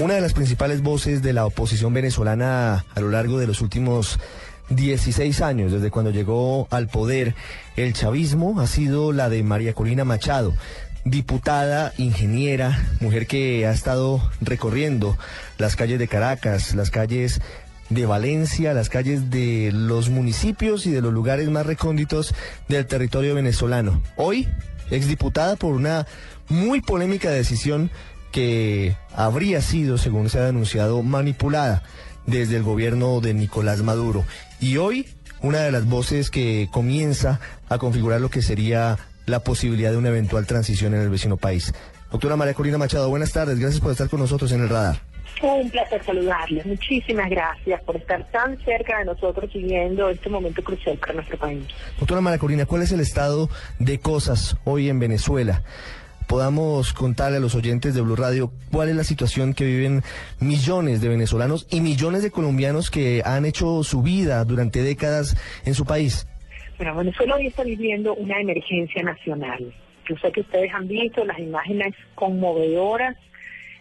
Una de las principales voces de la oposición venezolana a lo largo de los últimos 16 años, desde cuando llegó al poder el chavismo, ha sido la de María Corina Machado, diputada, ingeniera, mujer que ha estado recorriendo las calles de Caracas, las calles de Valencia, las calles de los municipios y de los lugares más recónditos del territorio venezolano. Hoy, exdiputada por una muy polémica decisión que habría sido, según se ha denunciado, manipulada desde el gobierno de Nicolás Maduro. Y hoy, una de las voces que comienza a configurar lo que sería la posibilidad de una eventual transición en el vecino país. Doctora María Corina Machado, buenas tardes. Gracias por estar con nosotros en el radar. Un placer saludarles. Muchísimas gracias por estar tan cerca de nosotros siguiendo este momento crucial para nuestro país. Doctora María Corina, ¿cuál es el estado de cosas hoy en Venezuela? Podamos contarle a los oyentes de Blue Radio cuál es la situación que viven millones de venezolanos y millones de colombianos que han hecho su vida durante décadas en su país. Bueno, Venezuela hoy está viviendo una emergencia nacional. Yo sé que ustedes han visto las imágenes conmovedoras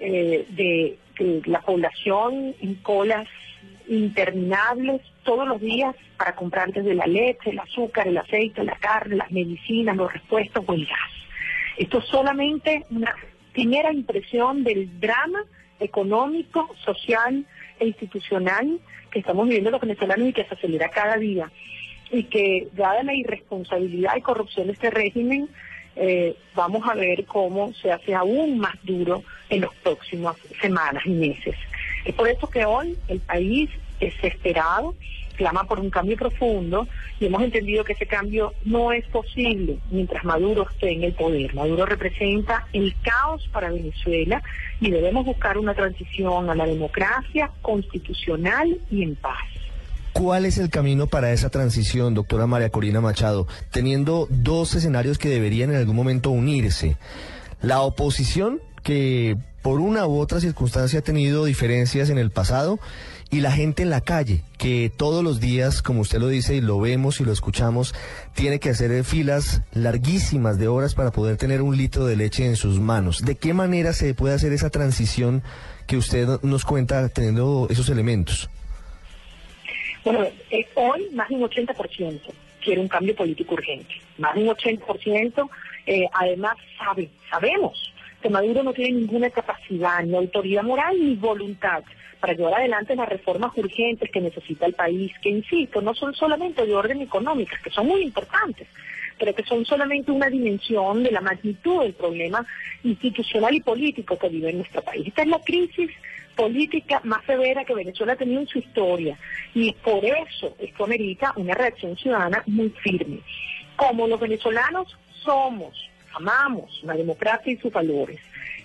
eh, de, la población en colas interminables todos los días para comprar desde la leche, el azúcar, el aceite, la carne, las medicinas, los repuestos o el gas. Esto es solamente una primera impresión del drama económico, social e institucional que estamos viviendo los venezolanos y que se acelera cada día. Y que, dada la irresponsabilidad y corrupción de este régimen, eh, vamos a ver cómo se hace aún más duro en las próximas semanas y meses. Es por eso que hoy el país desesperado clama por un cambio profundo y hemos entendido que ese cambio no es posible mientras Maduro esté en el poder. Maduro representa el caos para Venezuela y debemos buscar una transición a la democracia constitucional y en paz. ¿Cuál es el camino para esa transición, doctora María Corina Machado, teniendo dos escenarios que deberían en algún momento unirse? La oposición, que por una u otra circunstancia ha tenido diferencias en el pasado, y la gente en la calle, que todos los días, como usted lo dice y lo vemos y lo escuchamos, tiene que hacer filas larguísimas de horas para poder tener un litro de leche en sus manos. ¿De qué manera se puede hacer esa transición que usted nos cuenta teniendo esos elementos? Bueno, eh, hoy más de un 80% quiere un cambio político urgente. Más de un 80% eh, además sabe, sabemos que Maduro no tiene ninguna capacidad, ni autoridad moral, ni voluntad para llevar adelante las reformas urgentes que necesita el país, que insisto, no son solamente de orden económico, que son muy importantes, pero que son solamente una dimensión de la magnitud del problema institucional y político que vive nuestro país. Esta es la crisis política más severa que Venezuela ha tenido en su historia y por eso esto amerita una reacción ciudadana muy firme. Como los venezolanos somos, amamos la democracia y sus valores,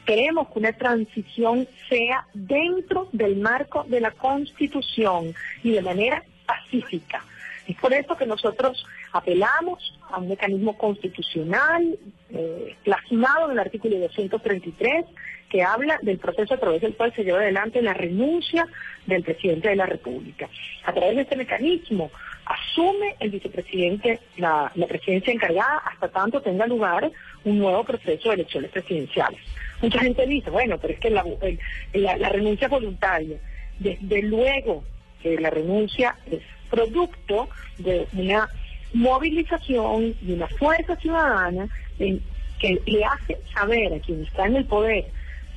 Queremos que una transición sea dentro del marco de la Constitución y de manera pacífica. Es por eso que nosotros apelamos a un mecanismo constitucional eh, plasmado en el artículo 233 que habla del proceso a través del cual se lleva adelante la renuncia del presidente de la República. A través de este mecanismo asume el vicepresidente la, la presidencia encargada hasta tanto tenga lugar un nuevo proceso de elecciones presidenciales. Mucha gente dice, bueno, pero es que la, renuncia voluntaria, desde luego que la renuncia es producto de una movilización y una fuerza ciudadana que le hace saber a quien está en el poder,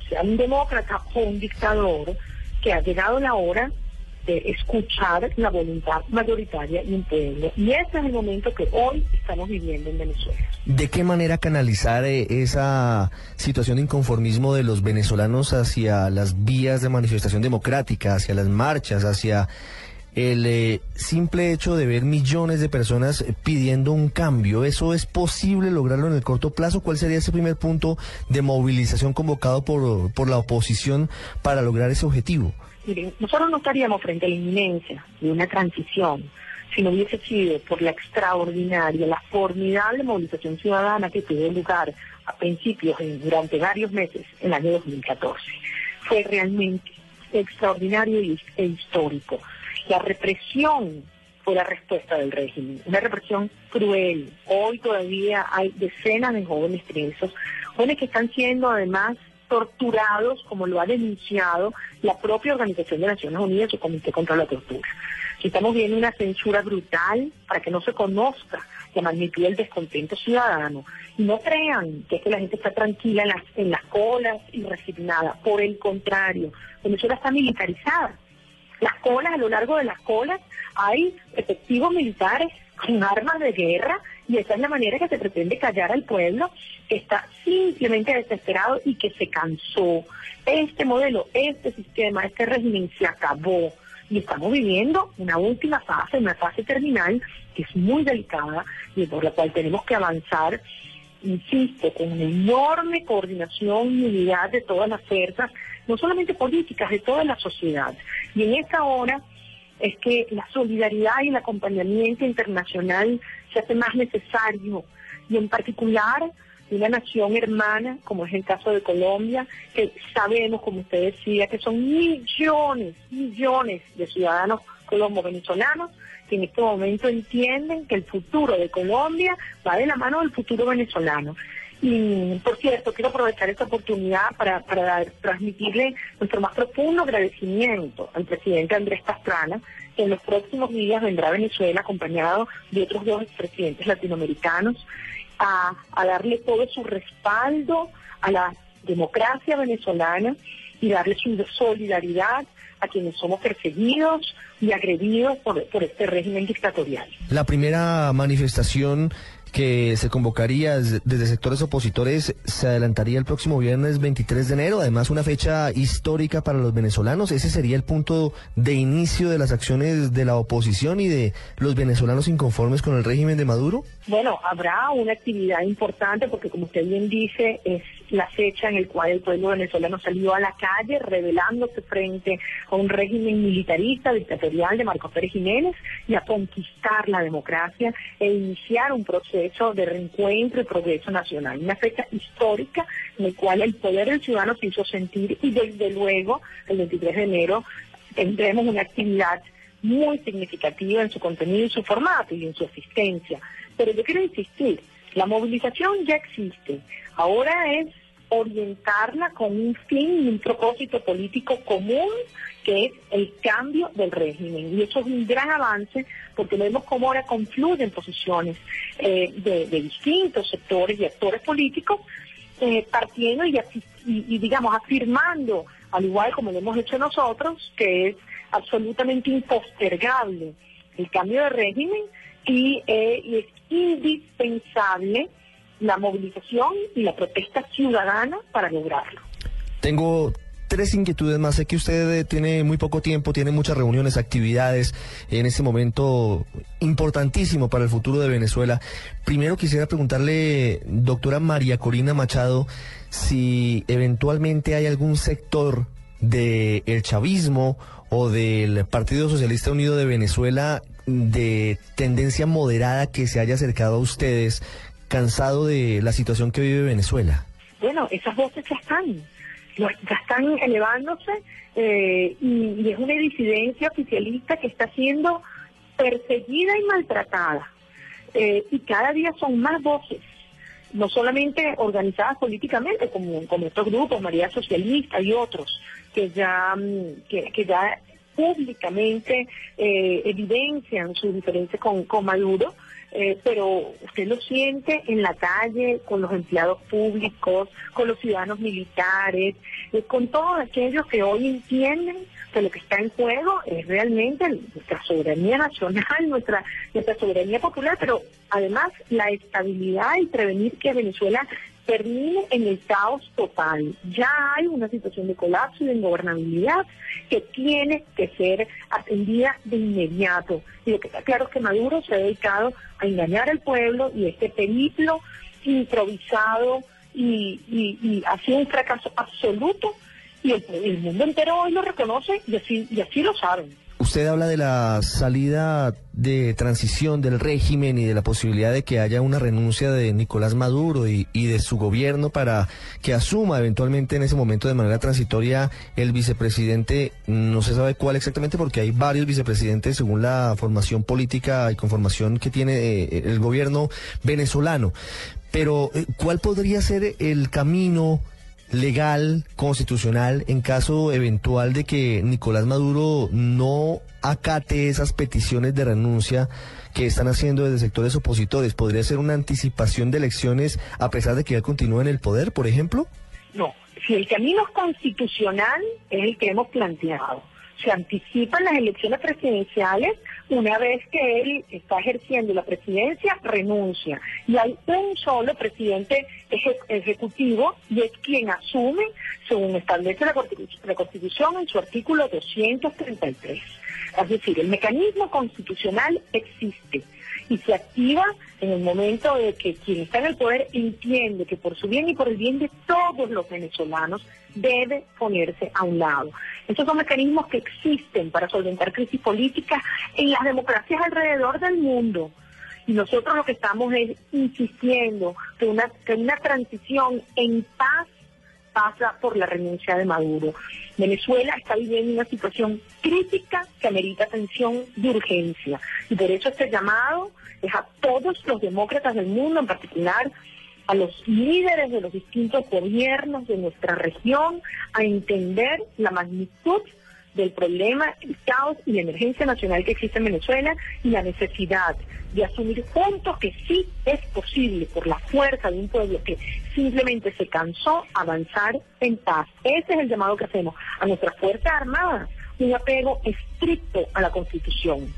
sea un demócrata o un dictador, que ha llegado la hora de escuchar la voluntad mayoritaria de un pueblo. Y ese es el momento que hoy estamos viviendo en Venezuela. ¿De qué manera canalizar eh, esa situación de inconformismo de los venezolanos hacia las vías de manifestación democrática, hacia las marchas, hacia el eh, simple hecho de ver millones de personas pidiendo un cambio, ¿eso es posible lograrlo en el corto plazo? ¿Cuál sería ese primer punto de movilización convocado por, por la oposición para lograr ese objetivo? Miren, nosotros no estaríamos frente a la inminencia de una transición si no hubiese sido por la extraordinaria, la formidable movilización ciudadana que tuvo lugar a principios, durante varios meses, en el año 2014. Fue realmente extraordinario e histórico. La represión fue la respuesta del régimen, una represión cruel. Hoy todavía hay decenas de jóvenes presos, jóvenes que están siendo además torturados, como lo ha denunciado la propia Organización de Naciones Unidas, su Comité contra la Tortura. Estamos viendo una censura brutal para que no se conozca la magnitud del descontento ciudadano. Y no crean que es que la gente está tranquila en las, en las colas y resignada. Por el contrario, Venezuela está militarizada. Las colas, a lo largo de las colas, hay efectivos militares con armas de guerra y esa es la manera que se pretende callar al pueblo que está simplemente desesperado y que se cansó. Este modelo, este sistema, este régimen se acabó y estamos viviendo una última fase, una fase terminal que es muy delicada y por la cual tenemos que avanzar, insisto, con una enorme coordinación y unidad de todas las fuerzas, no solamente políticas, de toda la sociedad. Y en esta hora es que la solidaridad y el acompañamiento internacional se hace más necesario y en particular una nación hermana, como es el caso de Colombia, que sabemos, como usted decía, que son millones, millones de ciudadanos colombo-venezolanos que en este momento entienden que el futuro de Colombia va de la mano del futuro venezolano. Y, por cierto, quiero aprovechar esta oportunidad para, para transmitirle nuestro más profundo agradecimiento al presidente Andrés Pastrana, que en los próximos días vendrá a Venezuela acompañado de otros dos presidentes latinoamericanos a, darle todo su respaldo a la democracia venezolana y darle su solidaridad a quienes somos perseguidos y agredidos por, por, este régimen dictatorial. La primera manifestación que se convocaría desde sectores opositores se adelantaría el próximo viernes 23 de enero, además una fecha histórica para los venezolanos. Ese sería el punto de inicio de las acciones de la oposición y de los venezolanos inconformes con el régimen de Maduro. Bueno, habrá una actividad importante porque como usted bien dice, es la fecha en la cual el pueblo venezolano salió a la calle rebelándose frente a un régimen militarista, dictatorial de Marcos Pérez Jiménez y a conquistar la democracia e iniciar un proceso de reencuentro y progreso nacional. Una fecha histórica en la cual el poder del ciudadano se hizo sentir y desde luego el 23 de enero tendremos una actividad muy significativa en su contenido y su formato y en su asistencia. Pero yo quiero insistir, la movilización ya existe. Ahora es orientarla con un fin y un propósito político común que es el cambio del régimen. Y eso es un gran avance porque vemos cómo ahora confluyen posiciones eh, de, distintos sectores y actores políticos eh, partiendo y, y, digamos, afirmando, al igual como lo hemos hecho nosotros, que es absolutamente impostergable el cambio de régimen y, eh, y es indispensable la movilización y la protesta ciudadana para lograrlo. Tengo tres inquietudes más. Sé que usted eh, tiene muy poco tiempo, tiene muchas reuniones, actividades en este momento importantísimo para el futuro de Venezuela. Primero quisiera preguntarle, doctora María Corina Machado, si eventualmente hay algún sector del chavismo o del Partido Socialista Unido de Venezuela de tendencia moderada que se haya acercado a ustedes, cansado de la situación que vive Venezuela? Bueno, esas voces ya están, ya están elevándose eh, y, es una disidencia oficialista que está siendo perseguida y maltratada. Eh, y cada día son más voces, no solamente organizadas políticamente, como, como estos grupos, María Socialista y otros, que ya, mm, que, ya públicamente eh, evidencian su diferencia con, con Maduro, eh, pero usted lo siente en la calle, con los empleados públicos, con los ciudadanos militares, eh, con todos aquellos que hoy entienden que lo que está en juego es realmente nuestra soberanía nacional, nuestra, nuestra soberanía popular, pero además la estabilidad y prevenir que Venezuela termine en el caos total. Ya hay una situación de colapso y de ingobernabilidad que tiene que ser atendida de inmediato. Y lo que está claro es que Maduro se ha dedicado a engañar al pueblo y este periplo improvisado y, ha sido un fracaso absoluto y el, el, mundo entero hoy lo reconoce y así, y así lo saben. Usted habla de la salida de transición del régimen y de la posibilidad de que haya una renuncia de Nicolás Maduro y, de su gobierno para que asuma eventualmente en ese momento de manera transitoria el vicepresidente, no se sabe cuál exactamente porque hay varios vicepresidentes según la formación política y conformación que tiene eh, el gobierno venezolano. Pero, eh, ¿cuál podría ser el camino legal, constitucional, en caso eventual de que Nicolás Maduro no acate esas peticiones de renuncia que están haciendo desde sectores opositores? ¿Podría ser una anticipación de elecciones a pesar de que él continúe en el poder, por ejemplo? No, si el camino constitucional es el que hemos planteado, se anticipan las elecciones presidenciales una vez que él está ejerciendo la presidencia, renuncia. Y hay un solo presidente ejecutivo y es quien asume, según establece la, la Constitución en su artículo 233. Es decir, el mecanismo constitucional existe y se activa en el momento de que quien está en el poder entiende que por su bien y por el bien de todos los venezolanos debe ponerse a un lado. Estos son mecanismos que existen para solventar crisis políticas en las democracias alrededor del mundo. Y nosotros lo que estamos es insistiendo que una, que una transición en paz pasa por la renuncia de Maduro. Venezuela está viviendo una situación crítica que amerita atención de urgencia. Y por eso este llamado es a todos los demócratas del mundo, en particular a los líderes de los distintos gobiernos de nuestra región, a entender la magnitud del problema, el caos y la emergencia nacional que existe en Venezuela y la necesidad de asumir juntos que sí es posible por la fuerza de un pueblo que simplemente se cansó avanzar en paz. Ese es el llamado que hacemos a nuestras Fuerzas Armadas, un apego estricto a la Constitución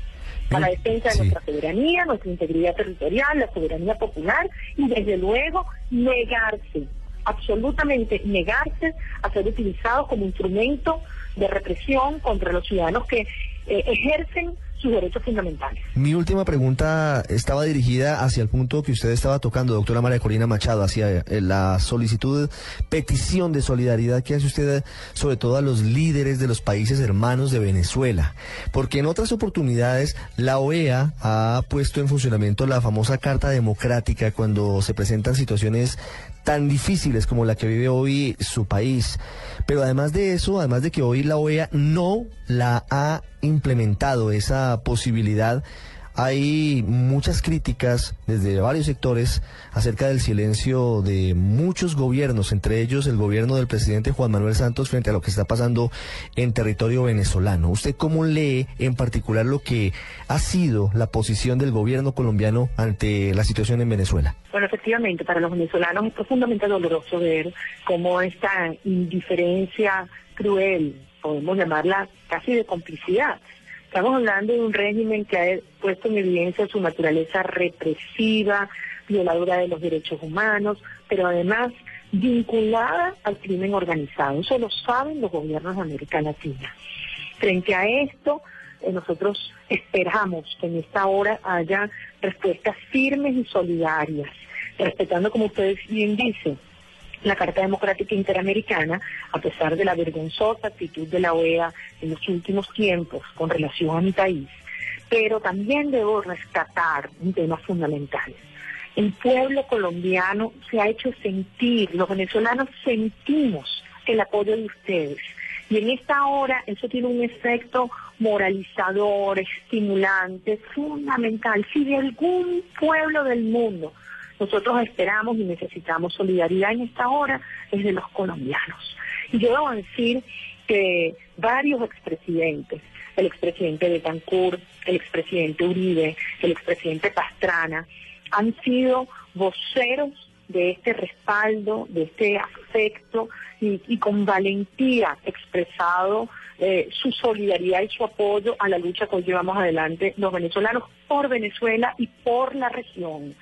a la defensa de nuestra soberanía, nuestra integridad territorial, la soberanía popular y desde luego negarse, absolutamente negarse a ser utilizados como instrumento de represión contra los ciudadanos que eh, ejercen sus derechos fundamentales. Mi última pregunta estaba dirigida hacia el punto que usted estaba tocando, doctora María Corina Machado, hacia eh, la solicitud, petición de solidaridad que hace usted sobre todo a los líderes de los países hermanos de Venezuela. Porque en otras oportunidades la OEA ha puesto en funcionamiento la famosa Carta Democrática cuando se presentan situaciones tan difíciles como la que vive hoy su país. Pero además de eso, además de que hoy la OEA no la ha implementado esa posibilidad, hay muchas críticas desde varios sectores acerca del silencio de muchos gobiernos, entre ellos el gobierno del presidente Juan Manuel Santos frente a lo que está pasando en territorio venezolano. ¿Usted cómo lee en particular lo que ha sido la posición del gobierno colombiano ante la situación en Venezuela? Bueno, efectivamente, para los venezolanos es profundamente doloroso ver cómo esta indiferencia cruel, podemos llamarla casi de complicidad, Estamos hablando de un régimen que ha puesto en evidencia su naturaleza represiva, violadora de los derechos humanos, pero además vinculada al crimen organizado. Eso lo saben los gobiernos de América Latina. Frente a esto, eh, nosotros esperamos que en esta hora haya respuestas firmes y solidarias, respetando, como ustedes bien dicen, la Carta Democrática Interamericana, a pesar de la vergonzosa actitud de la OEA en los últimos tiempos con relación a mi país. Pero también debo rescatar un tema fundamental. El pueblo colombiano se ha hecho sentir, los venezolanos sentimos el apoyo de ustedes. Y en esta hora eso tiene un efecto moralizador, estimulante, fundamental. Si de algún pueblo del mundo nosotros esperamos y necesitamos solidaridad en esta hora es de los colombianos. Y yo debo decir que varios expresidentes, el expresidente de Cancún, el expresidente Uribe, el expresidente Pastrana, han sido voceros de este respaldo, de este afecto y, con valentía expresado eh, su solidaridad y su apoyo a la lucha que hoy llevamos adelante los venezolanos por Venezuela y por la región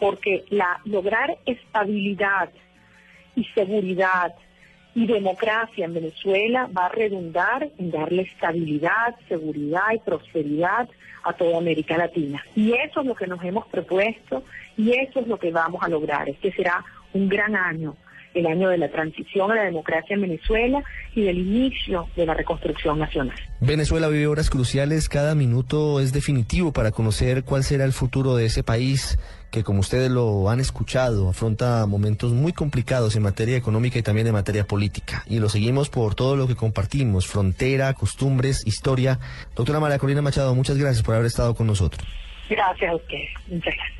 porque la, lograr estabilidad y seguridad y democracia en Venezuela va a redundar en darle estabilidad, seguridad y prosperidad a toda América Latina. Y eso es lo que nos hemos propuesto y eso es lo que vamos a lograr. Este será un gran año el año de la transición a la democracia en Venezuela y del inicio de la reconstrucción nacional. Venezuela vive horas cruciales, cada minuto es definitivo para conocer cuál será el futuro de ese país que, como ustedes lo han escuchado, afronta momentos muy complicados en materia económica y también en materia política. Y lo seguimos por todo lo que compartimos, frontera, costumbres, historia. Doctora María Corina Machado, muchas gracias por haber estado con nosotros. Gracias a usted. Muchas gracias.